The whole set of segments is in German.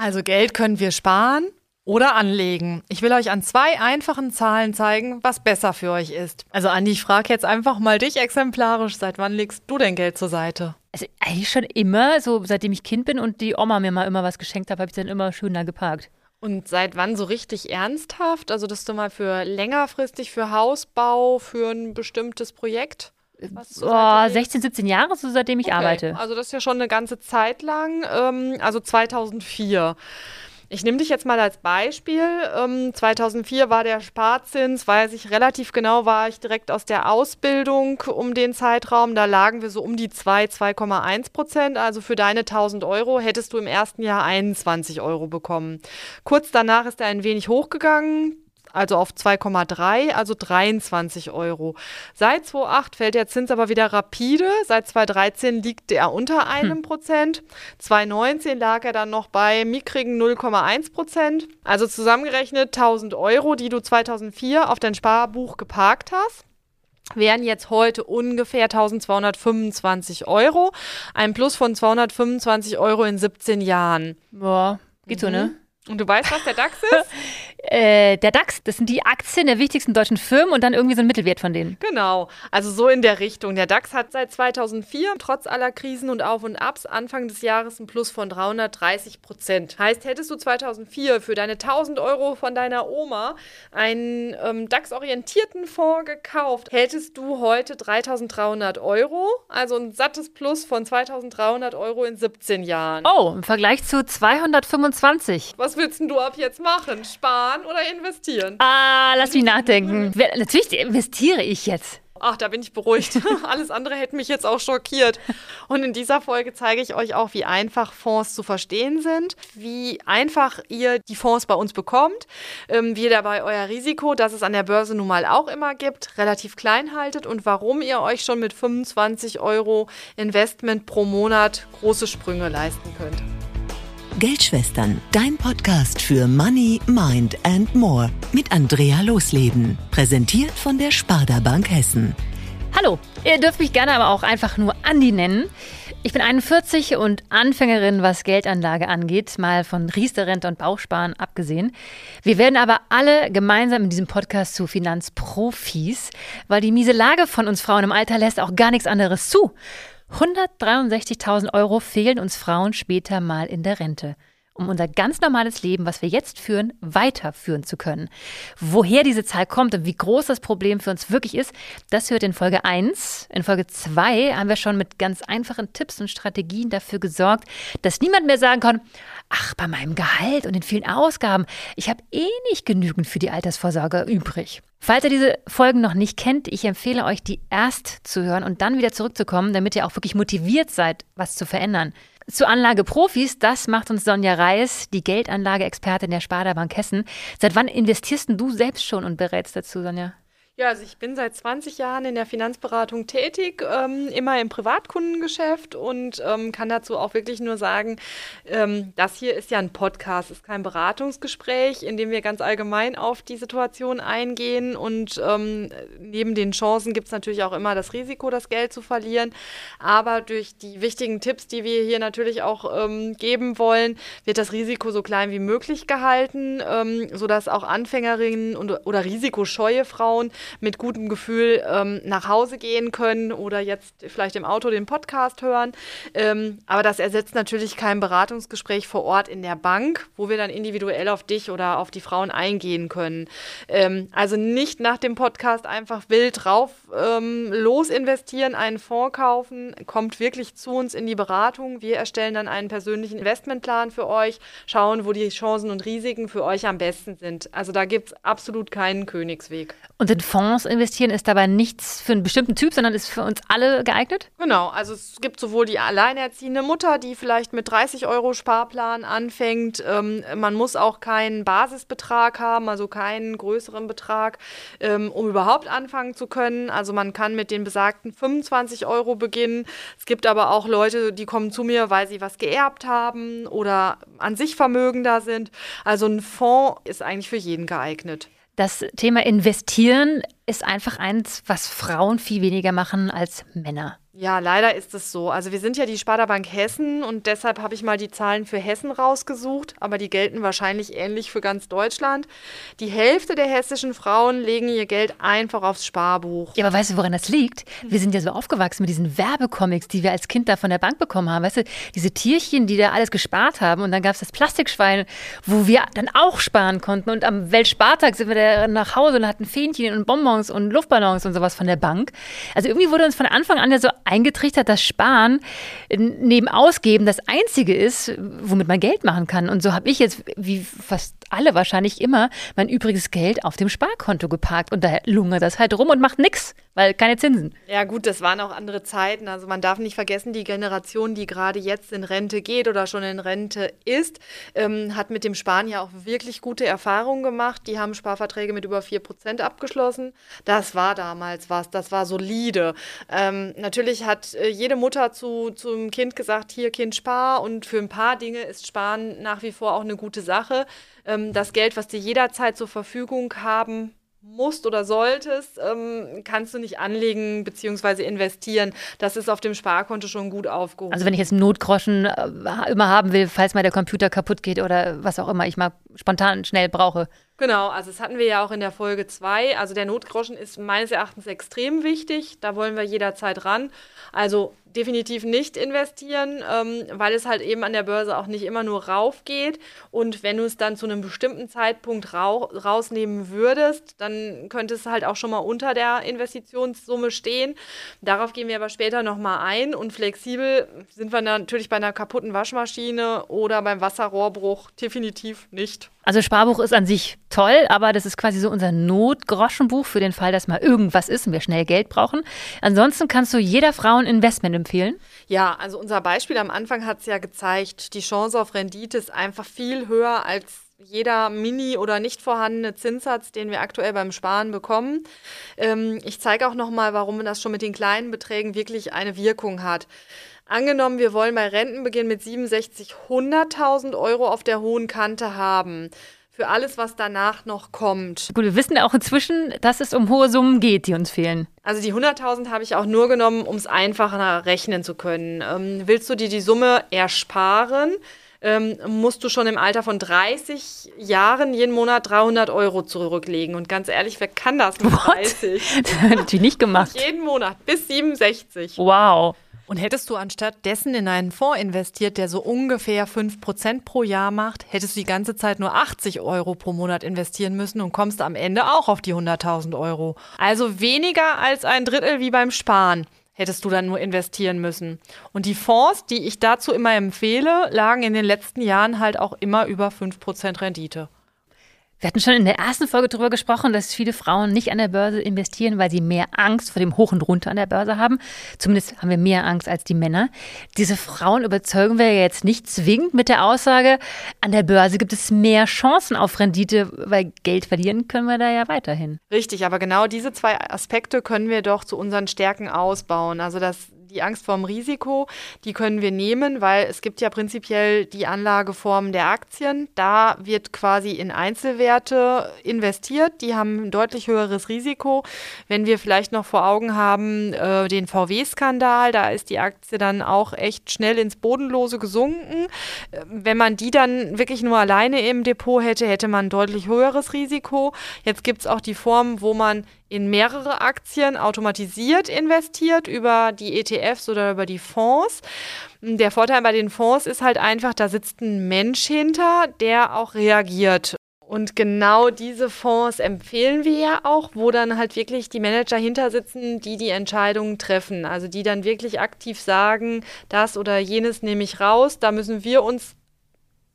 Also Geld können wir sparen oder anlegen. Ich will euch an zwei einfachen Zahlen zeigen, was besser für euch ist. Also Andi, ich frage jetzt einfach mal dich exemplarisch, seit wann legst du denn Geld zur Seite? Also eigentlich schon immer, so seitdem ich Kind bin und die Oma mir mal immer was geschenkt hat, habe ich dann immer schön da geparkt. Und seit wann so richtig ernsthaft? Also, dass du mal für längerfristig, für Hausbau, für ein bestimmtes Projekt? Oh, 16, 17 Jahre, so seitdem ich okay. arbeite. Also das ist ja schon eine ganze Zeit lang. Ähm, also 2004. Ich nehme dich jetzt mal als Beispiel. Ähm, 2004 war der Sparzins, weiß ich relativ genau, war ich direkt aus der Ausbildung um den Zeitraum. Da lagen wir so um die 2, 2,1 Prozent. Also für deine 1000 Euro hättest du im ersten Jahr 21 Euro bekommen. Kurz danach ist er ein wenig hochgegangen also auf 2,3, also 23 Euro. Seit 2008 fällt der Zins aber wieder rapide. Seit 2013 liegt er unter einem hm. Prozent. 2019 lag er dann noch bei mickrigen 0,1 Prozent. Also zusammengerechnet 1000 Euro, die du 2004 auf dein Sparbuch geparkt hast wären jetzt heute ungefähr 1225 Euro. Ein Plus von 225 Euro in 17 Jahren. Boah, geht mhm. so, ne? Und du weißt, was der DAX ist? äh, der DAX, das sind die Aktien der wichtigsten deutschen Firmen und dann irgendwie so ein Mittelwert von denen. Genau, also so in der Richtung. Der DAX hat seit 2004 trotz aller Krisen und Auf und Abs Anfang des Jahres ein Plus von 330 Prozent. Heißt, hättest du 2004 für deine 1000 Euro von deiner Oma einen ähm, DAX-orientierten Fonds gekauft, hättest du heute 3300 Euro, also ein sattes Plus von 2300 Euro in 17 Jahren. Oh, im Vergleich zu 225. Was willst du ab jetzt machen? Sparen oder investieren? Ah, lass mich nachdenken. Natürlich investiere ich jetzt. Ach, da bin ich beruhigt. Alles andere hätte mich jetzt auch schockiert. Und in dieser Folge zeige ich euch auch, wie einfach Fonds zu verstehen sind, wie einfach ihr die Fonds bei uns bekommt, ähm, wie ihr dabei euer Risiko, das es an der Börse nun mal auch immer gibt, relativ klein haltet und warum ihr euch schon mit 25 Euro Investment pro Monat große Sprünge leisten könnt. Geldschwestern, dein Podcast für Money, Mind and More mit Andrea Losleben. Präsentiert von der Sparda Bank Hessen. Hallo, ihr dürft mich gerne aber auch einfach nur Andi nennen. Ich bin 41 und Anfängerin, was Geldanlage angeht, mal von Riester-Rente und Bauchsparen abgesehen. Wir werden aber alle gemeinsam in diesem Podcast zu Finanzprofis, weil die miese Lage von uns Frauen im Alter lässt auch gar nichts anderes zu. 163.000 Euro fehlen uns Frauen später mal in der Rente um unser ganz normales Leben, was wir jetzt führen, weiterführen zu können. Woher diese Zahl kommt und wie groß das Problem für uns wirklich ist, das hört in Folge 1. In Folge 2 haben wir schon mit ganz einfachen Tipps und Strategien dafür gesorgt, dass niemand mehr sagen kann, ach, bei meinem Gehalt und den vielen Ausgaben, ich habe eh nicht genügend für die Altersvorsorge übrig. Falls ihr diese Folgen noch nicht kennt, ich empfehle euch, die erst zu hören und dann wieder zurückzukommen, damit ihr auch wirklich motiviert seid, was zu verändern. Zu Anlageprofis, das macht uns Sonja Reis, die Geldanlageexpertin der Sparda Bank Hessen. Seit wann investierst du selbst schon und berätst dazu, Sonja? Ja, also ich bin seit 20 Jahren in der Finanzberatung tätig, ähm, immer im Privatkundengeschäft und ähm, kann dazu auch wirklich nur sagen, ähm, das hier ist ja ein Podcast, ist kein Beratungsgespräch, in dem wir ganz allgemein auf die Situation eingehen und ähm, neben den Chancen gibt es natürlich auch immer das Risiko, das Geld zu verlieren. Aber durch die wichtigen Tipps, die wir hier natürlich auch ähm, geben wollen, wird das Risiko so klein wie möglich gehalten, ähm, sodass auch Anfängerinnen und, oder risikoscheue Frauen mit gutem Gefühl ähm, nach Hause gehen können oder jetzt vielleicht im Auto den Podcast hören. Ähm, aber das ersetzt natürlich kein Beratungsgespräch vor Ort in der Bank, wo wir dann individuell auf dich oder auf die Frauen eingehen können. Ähm, also nicht nach dem Podcast einfach wild drauf ähm, los investieren, einen Fonds kaufen, kommt wirklich zu uns in die Beratung. Wir erstellen dann einen persönlichen Investmentplan für euch, schauen, wo die Chancen und Risiken für euch am besten sind. Also da gibt es absolut keinen Königsweg. Und in Fonds investieren ist dabei nichts für einen bestimmten Typ, sondern ist für uns alle geeignet? Genau, also es gibt sowohl die alleinerziehende Mutter, die vielleicht mit 30 Euro Sparplan anfängt. Ähm, man muss auch keinen Basisbetrag haben, also keinen größeren Betrag, ähm, um überhaupt anfangen zu können. Also man kann mit den besagten 25 Euro beginnen. Es gibt aber auch Leute, die kommen zu mir, weil sie was geerbt haben oder an sich vermögender sind. Also ein Fonds ist eigentlich für jeden geeignet. Das Thema Investieren ist einfach eins, was Frauen viel weniger machen als Männer. Ja, leider ist es so. Also wir sind ja die Sparda-Bank Hessen und deshalb habe ich mal die Zahlen für Hessen rausgesucht, aber die gelten wahrscheinlich ähnlich für ganz Deutschland. Die Hälfte der hessischen Frauen legen ihr Geld einfach aufs Sparbuch. Ja, aber weißt du, woran das liegt? Wir sind ja so aufgewachsen mit diesen Werbecomics, die wir als Kind da von der Bank bekommen haben. Weißt du, diese Tierchen, die da alles gespart haben und dann gab es das Plastikschwein, wo wir dann auch sparen konnten und am Weltspartag sind wir da nach Hause und hatten Fähnchen und Bonbons und Luftballons und sowas von der Bank. Also irgendwie wurde uns von Anfang an ja so eingetrichtert, dass Sparen neben Ausgeben das Einzige ist, womit man Geld machen kann. Und so habe ich jetzt, wie fast alle wahrscheinlich immer, mein übriges Geld auf dem Sparkonto geparkt. Und da lungert das halt rum und macht nichts, weil keine Zinsen. Ja gut, das waren auch andere Zeiten. Also man darf nicht vergessen, die Generation, die gerade jetzt in Rente geht oder schon in Rente ist, ähm, hat mit dem Sparen ja auch wirklich gute Erfahrungen gemacht. Die haben Sparverträge mit über 4% abgeschlossen. Das war damals was, das war solide. Ähm, natürlich hat äh, jede Mutter zu, zum Kind gesagt, hier Kind spar und für ein paar Dinge ist Sparen nach wie vor auch eine gute Sache ähm, das Geld, was dir jederzeit zur Verfügung haben musst oder solltest, ähm, kannst du nicht anlegen bzw. investieren. Das ist auf dem Sparkonto schon gut aufgehoben. Also wenn ich jetzt einen Notgroschen äh, immer haben will, falls mal der Computer kaputt geht oder was auch immer ich mal spontan schnell brauche. Genau, also das hatten wir ja auch in der Folge 2. Also der Notgroschen ist meines Erachtens extrem wichtig. Da wollen wir jederzeit ran. Also definitiv nicht investieren, ähm, weil es halt eben an der Börse auch nicht immer nur rauf geht. Und wenn du es dann zu einem bestimmten Zeitpunkt rau rausnehmen würdest, dann könnte es halt auch schon mal unter der Investitionssumme stehen. Darauf gehen wir aber später nochmal ein. Und flexibel sind wir natürlich bei einer kaputten Waschmaschine oder beim Wasserrohrbruch definitiv nicht. Also Sparbuch ist an sich toll, aber das ist quasi so unser Notgroschenbuch für den Fall, dass mal irgendwas ist und wir schnell Geld brauchen. Ansonsten kannst du jeder Frau ein Investment empfehlen. Ja, also unser Beispiel am Anfang hat es ja gezeigt, die Chance auf Rendite ist einfach viel höher als jeder mini oder nicht vorhandene Zinssatz, den wir aktuell beim Sparen bekommen. Ähm, ich zeige auch nochmal, warum das schon mit den kleinen Beträgen wirklich eine Wirkung hat. Angenommen, wir wollen bei Rentenbeginn mit 67 100.000 Euro auf der hohen Kante haben. Für alles, was danach noch kommt. Gut, wir wissen auch inzwischen, dass es um hohe Summen geht, die uns fehlen. Also die 100.000 habe ich auch nur genommen, um es einfacher rechnen zu können. Ähm, willst du dir die Summe ersparen? Ähm, musst du schon im Alter von 30 Jahren jeden Monat 300 Euro zurücklegen. Und ganz ehrlich, wer kann das mit 30? das natürlich nicht gemacht. Jeden Monat bis 67. Wow. Und hättest du anstatt dessen in einen Fonds investiert, der so ungefähr 5% pro Jahr macht, hättest du die ganze Zeit nur 80 Euro pro Monat investieren müssen und kommst am Ende auch auf die 100.000 Euro. Also weniger als ein Drittel wie beim Sparen hättest du dann nur investieren müssen. Und die Fonds, die ich dazu immer empfehle, lagen in den letzten Jahren halt auch immer über 5% Rendite. Wir hatten schon in der ersten Folge darüber gesprochen, dass viele Frauen nicht an der Börse investieren, weil sie mehr Angst vor dem Hoch und Runter an der Börse haben. Zumindest haben wir mehr Angst als die Männer. Diese Frauen überzeugen wir ja jetzt nicht zwingend mit der Aussage, an der Börse gibt es mehr Chancen auf Rendite, weil Geld verlieren können wir da ja weiterhin. Richtig, aber genau diese zwei Aspekte können wir doch zu unseren Stärken ausbauen. Also das die Angst vorm Risiko, die können wir nehmen, weil es gibt ja prinzipiell die Anlageform der Aktien. Da wird quasi in Einzelwerte investiert. Die haben ein deutlich höheres Risiko. Wenn wir vielleicht noch vor Augen haben äh, den VW-Skandal, da ist die Aktie dann auch echt schnell ins Bodenlose gesunken. Äh, wenn man die dann wirklich nur alleine im Depot hätte, hätte man ein deutlich höheres Risiko. Jetzt gibt es auch die Form, wo man in mehrere Aktien automatisiert investiert über die ETFs oder über die Fonds. Der Vorteil bei den Fonds ist halt einfach, da sitzt ein Mensch hinter, der auch reagiert. Und genau diese Fonds empfehlen wir ja auch, wo dann halt wirklich die Manager hinter sitzen, die die Entscheidungen treffen. Also die dann wirklich aktiv sagen, das oder jenes nehme ich raus. Da müssen wir uns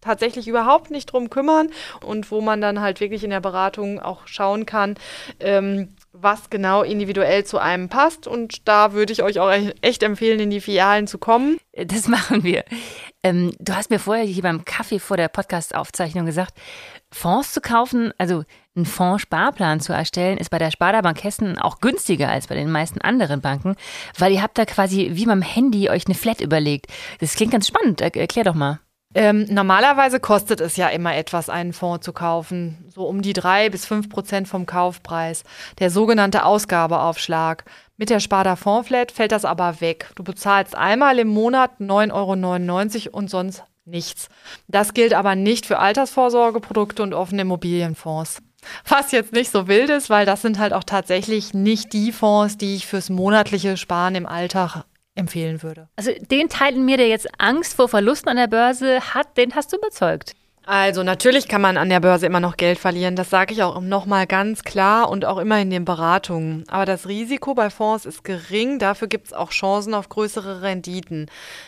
tatsächlich überhaupt nicht drum kümmern und wo man dann halt wirklich in der Beratung auch schauen kann, ähm, was genau individuell zu einem passt. Und da würde ich euch auch echt empfehlen, in die Filialen zu kommen. Das machen wir. Ähm, du hast mir vorher hier beim Kaffee vor der Podcast-Aufzeichnung gesagt, Fonds zu kaufen, also einen Fonds-Sparplan zu erstellen, ist bei der Sparda Bank Hessen auch günstiger als bei den meisten anderen Banken, weil ihr habt da quasi wie beim Handy euch eine Flat überlegt. Das klingt ganz spannend. Erklär doch mal. Ähm, normalerweise kostet es ja immer etwas, einen Fonds zu kaufen, so um die drei bis fünf Prozent vom Kaufpreis, der sogenannte Ausgabeaufschlag. Mit der Sparda Fondsflat fällt das aber weg. Du bezahlst einmal im Monat 9,99 Euro und sonst nichts. Das gilt aber nicht für Altersvorsorgeprodukte und offene Immobilienfonds. Was jetzt nicht so wild ist, weil das sind halt auch tatsächlich nicht die Fonds, die ich fürs monatliche Sparen im Alltag empfehlen würde. Also den Teil in mir, der jetzt Angst vor Verlusten an der Börse hat, den hast du überzeugt. Also natürlich kann man an der Börse immer noch Geld verlieren, das sage ich auch nochmal ganz klar und auch immer in den Beratungen. Aber das Risiko bei Fonds ist gering, dafür gibt es auch Chancen auf größere Renditen.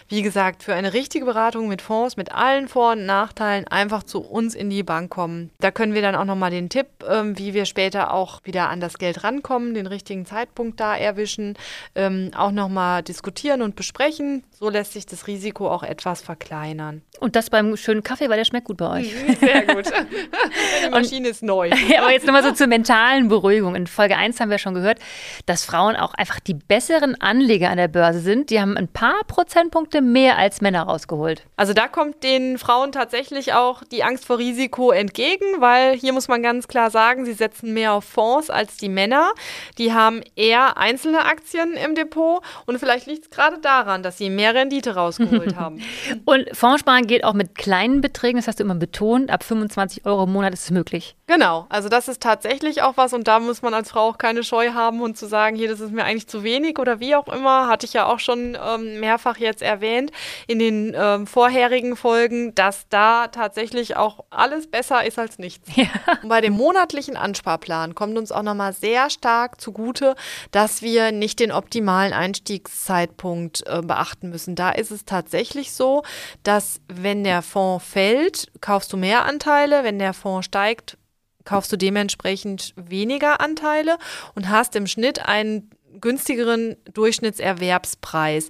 Wie gesagt, für eine richtige Beratung mit Fonds, mit allen Vor- und Nachteilen, einfach zu uns in die Bank kommen. Da können wir dann auch nochmal den Tipp, ähm, wie wir später auch wieder an das Geld rankommen, den richtigen Zeitpunkt da erwischen, ähm, auch nochmal diskutieren und besprechen. So lässt sich das Risiko auch etwas verkleinern. Und das beim schönen Kaffee, weil der schmeckt gut bei euch. Mhm, sehr gut. Die Maschine ist neu. Aber jetzt nochmal so zur mentalen Beruhigung. In Folge 1 haben wir schon gehört, dass Frauen auch einfach die besseren Anleger an der Börse sind. Die haben ein paar Prozentpunkte mehr als Männer rausgeholt. Also da kommt den Frauen tatsächlich auch die Angst vor Risiko entgegen, weil hier muss man ganz klar sagen, sie setzen mehr auf Fonds als die Männer. Die haben eher einzelne Aktien im Depot und vielleicht liegt es gerade daran, dass sie mehr Rendite rausgeholt haben. Und Fondssparen geht auch mit kleinen Beträgen, das hast du immer betont, ab 25 Euro im Monat ist es möglich. Genau, also das ist tatsächlich auch was und da muss man als Frau auch keine Scheu haben und zu sagen, hier, das ist mir eigentlich zu wenig oder wie auch immer, hatte ich ja auch schon ähm, mehrfach jetzt erwähnt in den ähm, vorherigen Folgen, dass da tatsächlich auch alles besser ist als nichts. Ja. Und bei dem monatlichen Ansparplan kommt uns auch nochmal sehr stark zugute, dass wir nicht den optimalen Einstiegszeitpunkt äh, beachten müssen. Da ist es tatsächlich so, dass wenn der Fonds fällt, kaufst du mehr Anteile, wenn der Fonds steigt, kaufst du dementsprechend weniger Anteile und hast im Schnitt einen günstigeren Durchschnittserwerbspreis.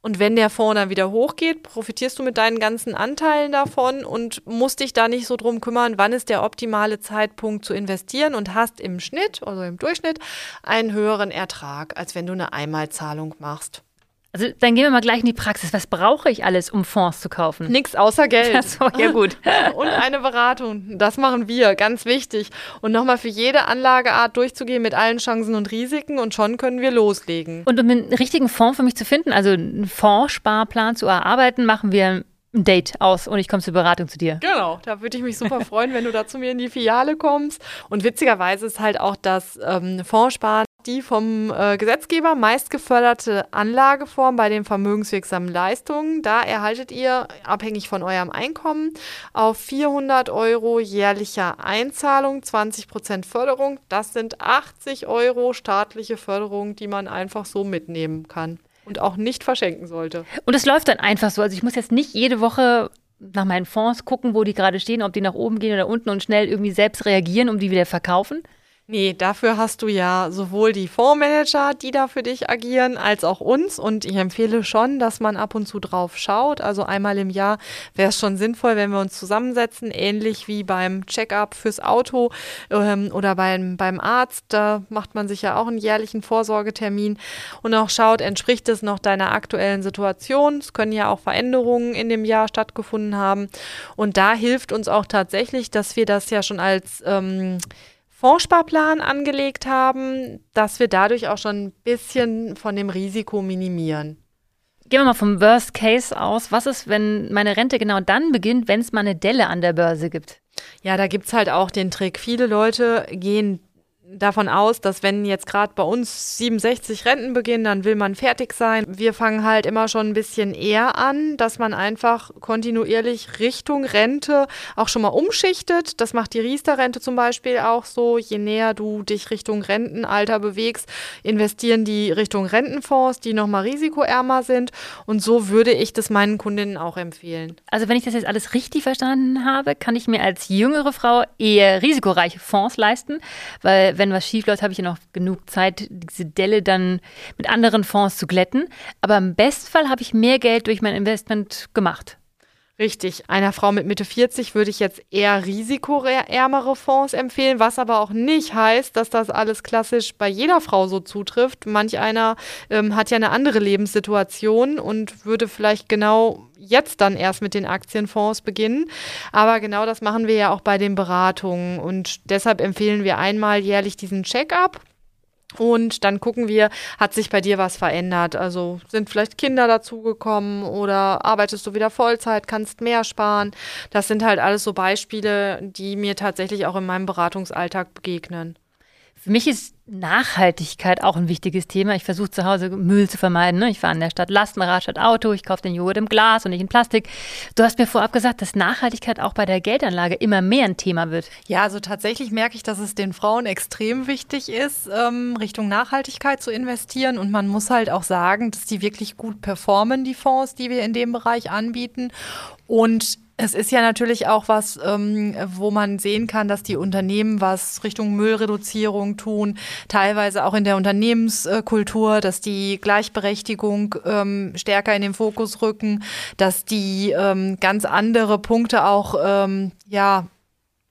Und wenn der Fonds dann wieder hochgeht, profitierst du mit deinen ganzen Anteilen davon und musst dich da nicht so drum kümmern, wann ist der optimale Zeitpunkt zu investieren und hast im Schnitt, also im Durchschnitt, einen höheren Ertrag, als wenn du eine Einmalzahlung machst. Also dann gehen wir mal gleich in die Praxis. Was brauche ich alles, um Fonds zu kaufen? Nix außer Geld. Achso, ja gut. Und eine Beratung. Das machen wir, ganz wichtig. Und nochmal für jede Anlageart durchzugehen mit allen Chancen und Risiken und schon können wir loslegen. Und um einen richtigen Fonds für mich zu finden, also einen Fondssparplan zu erarbeiten, machen wir ein Date aus und ich komme zur Beratung zu dir. Genau, da würde ich mich super freuen, wenn du da zu mir in die Filiale kommst. Und witzigerweise ist halt auch das ähm, Fondssparen die vom äh, Gesetzgeber meist geförderte Anlageform bei den vermögenswirksamen Leistungen. Da erhaltet ihr, abhängig von eurem Einkommen, auf 400 Euro jährlicher Einzahlung 20 Prozent Förderung. Das sind 80 Euro staatliche Förderung, die man einfach so mitnehmen kann und auch nicht verschenken sollte. Und es läuft dann einfach so. Also ich muss jetzt nicht jede Woche nach meinen Fonds gucken, wo die gerade stehen, ob die nach oben gehen oder unten und schnell irgendwie selbst reagieren, um die wieder verkaufen. Nee, dafür hast du ja sowohl die Fondsmanager, die da für dich agieren, als auch uns. Und ich empfehle schon, dass man ab und zu drauf schaut. Also einmal im Jahr wäre es schon sinnvoll, wenn wir uns zusammensetzen, ähnlich wie beim Check-up fürs Auto ähm, oder beim, beim Arzt. Da macht man sich ja auch einen jährlichen Vorsorgetermin und auch schaut, entspricht es noch deiner aktuellen Situation. Es können ja auch Veränderungen in dem Jahr stattgefunden haben. Und da hilft uns auch tatsächlich, dass wir das ja schon als ähm, Fondssparplan angelegt haben, dass wir dadurch auch schon ein bisschen von dem Risiko minimieren. Gehen wir mal vom Worst Case aus. Was ist, wenn meine Rente genau dann beginnt, wenn es mal eine Delle an der Börse gibt? Ja, da gibt es halt auch den Trick. Viele Leute gehen davon aus, dass wenn jetzt gerade bei uns 67 Renten beginnen, dann will man fertig sein. Wir fangen halt immer schon ein bisschen eher an, dass man einfach kontinuierlich Richtung Rente auch schon mal umschichtet. Das macht die Riester-Rente zum Beispiel auch so. Je näher du dich Richtung Rentenalter bewegst, investieren die Richtung Rentenfonds, die nochmal risikoärmer sind. Und so würde ich das meinen Kundinnen auch empfehlen. Also wenn ich das jetzt alles richtig verstanden habe, kann ich mir als jüngere Frau eher risikoreiche Fonds leisten, weil wenn was schief läuft, habe ich ja noch genug Zeit, diese Delle dann mit anderen Fonds zu glätten. Aber im Bestfall habe ich mehr Geld durch mein Investment gemacht. Richtig. Einer Frau mit Mitte 40 würde ich jetzt eher risikoärmere Fonds empfehlen, was aber auch nicht heißt, dass das alles klassisch bei jeder Frau so zutrifft. Manch einer ähm, hat ja eine andere Lebenssituation und würde vielleicht genau jetzt dann erst mit den Aktienfonds beginnen. Aber genau das machen wir ja auch bei den Beratungen. Und deshalb empfehlen wir einmal jährlich diesen Check-up. Und dann gucken wir, hat sich bei dir was verändert? Also sind vielleicht Kinder dazugekommen oder arbeitest du wieder Vollzeit, kannst mehr sparen? Das sind halt alles so Beispiele, die mir tatsächlich auch in meinem Beratungsalltag begegnen. Für mich ist Nachhaltigkeit auch ein wichtiges Thema. Ich versuche zu Hause Müll zu vermeiden. Ne? Ich fahre in der Stadt Lastenrad statt Auto. Ich kaufe den Joghurt im Glas und nicht in Plastik. Du hast mir vorab gesagt, dass Nachhaltigkeit auch bei der Geldanlage immer mehr ein Thema wird. Ja, also tatsächlich merke ich, dass es den Frauen extrem wichtig ist, ähm, Richtung Nachhaltigkeit zu investieren. Und man muss halt auch sagen, dass die wirklich gut performen, die Fonds, die wir in dem Bereich anbieten. Und es ist ja natürlich auch was, ähm, wo man sehen kann, dass die Unternehmen was Richtung Müllreduzierung tun, teilweise auch in der Unternehmenskultur, dass die Gleichberechtigung ähm, stärker in den Fokus rücken, dass die ähm, ganz andere Punkte auch ähm, ja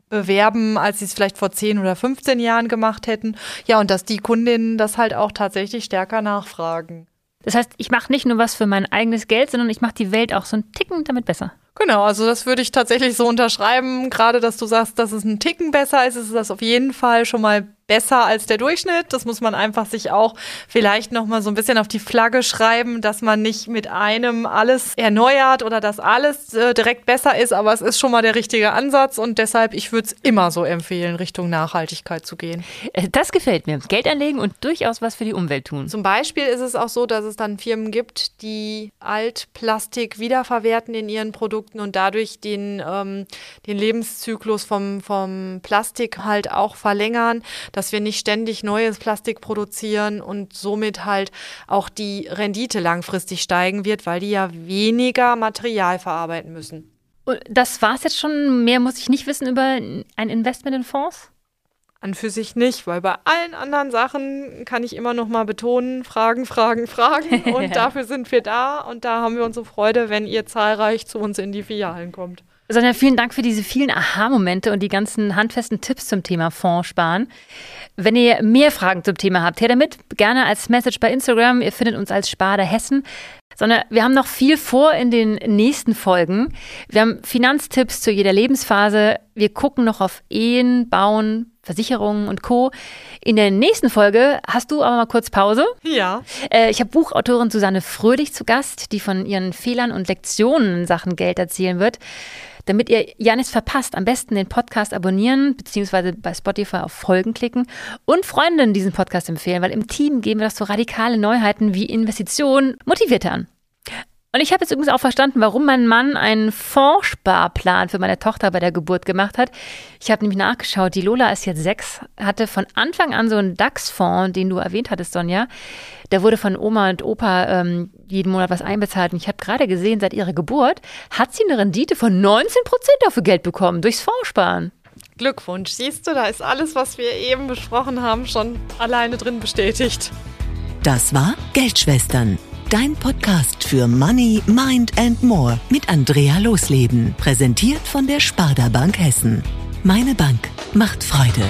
bewerben, als sie es vielleicht vor 10 oder 15 Jahren gemacht hätten. Ja, und dass die Kundinnen das halt auch tatsächlich stärker nachfragen. Das heißt, ich mache nicht nur was für mein eigenes Geld, sondern ich mache die Welt auch so einen Ticken damit besser. Genau, also das würde ich tatsächlich so unterschreiben. Gerade, dass du sagst, dass es ein Ticken besser ist, ist das auf jeden Fall schon mal besser als der Durchschnitt. Das muss man einfach sich auch vielleicht noch mal so ein bisschen auf die Flagge schreiben, dass man nicht mit einem alles erneuert oder dass alles äh, direkt besser ist, aber es ist schon mal der richtige Ansatz und deshalb ich würde es immer so empfehlen, Richtung Nachhaltigkeit zu gehen. Äh, das gefällt mir. Geld anlegen und durchaus was für die Umwelt tun. Zum Beispiel ist es auch so, dass es dann Firmen gibt, die Altplastik wiederverwerten in ihren Produkten und dadurch den, ähm, den Lebenszyklus vom, vom Plastik halt auch verlängern dass wir nicht ständig neues Plastik produzieren und somit halt auch die Rendite langfristig steigen wird, weil die ja weniger Material verarbeiten müssen. Das war es jetzt schon. Mehr muss ich nicht wissen über ein Investment in Fonds? An für sich nicht, weil bei allen anderen Sachen kann ich immer noch mal betonen, Fragen, Fragen, Fragen. Und dafür sind wir da und da haben wir unsere Freude, wenn ihr zahlreich zu uns in die Filialen kommt. Sonja, vielen Dank für diese vielen Aha-Momente und die ganzen handfesten Tipps zum Thema Fonds sparen. Wenn ihr mehr Fragen zum Thema habt, her damit gerne als Message bei Instagram. Ihr findet uns als Sparda Hessen. Sondern wir haben noch viel vor in den nächsten Folgen. Wir haben Finanztipps zu jeder Lebensphase. Wir gucken noch auf Ehen, Bauen, Versicherungen und Co. In der nächsten Folge hast du aber mal kurz Pause. Ja. Äh, ich habe Buchautorin Susanne Fröhlich zu Gast, die von ihren Fehlern und Lektionen in Sachen Geld erzählen wird. Damit ihr ja nichts verpasst, am besten den Podcast abonnieren, beziehungsweise bei Spotify auf Folgen klicken und Freundinnen diesen Podcast empfehlen, weil im Team geben wir das so radikale Neuheiten wie Investitionen motiviert an. Und ich habe jetzt übrigens auch verstanden, warum mein Mann einen Fondssparplan für meine Tochter bei der Geburt gemacht hat. Ich habe nämlich nachgeschaut, die Lola ist jetzt sechs, hatte von Anfang an so einen DAX-Fonds, den du erwähnt hattest, Sonja. Der wurde von Oma und Opa ähm, jeden Monat was einbezahlt. Und ich habe gerade gesehen, seit ihrer Geburt hat sie eine Rendite von 19 Prozent auf ihr Geld bekommen, durchs Fondssparen. Glückwunsch, siehst du, da ist alles, was wir eben besprochen haben, schon alleine drin bestätigt. Das war Geldschwestern Dein Podcast für Money, Mind and More mit Andrea Losleben. Präsentiert von der Sparda Bank Hessen. Meine Bank macht Freude.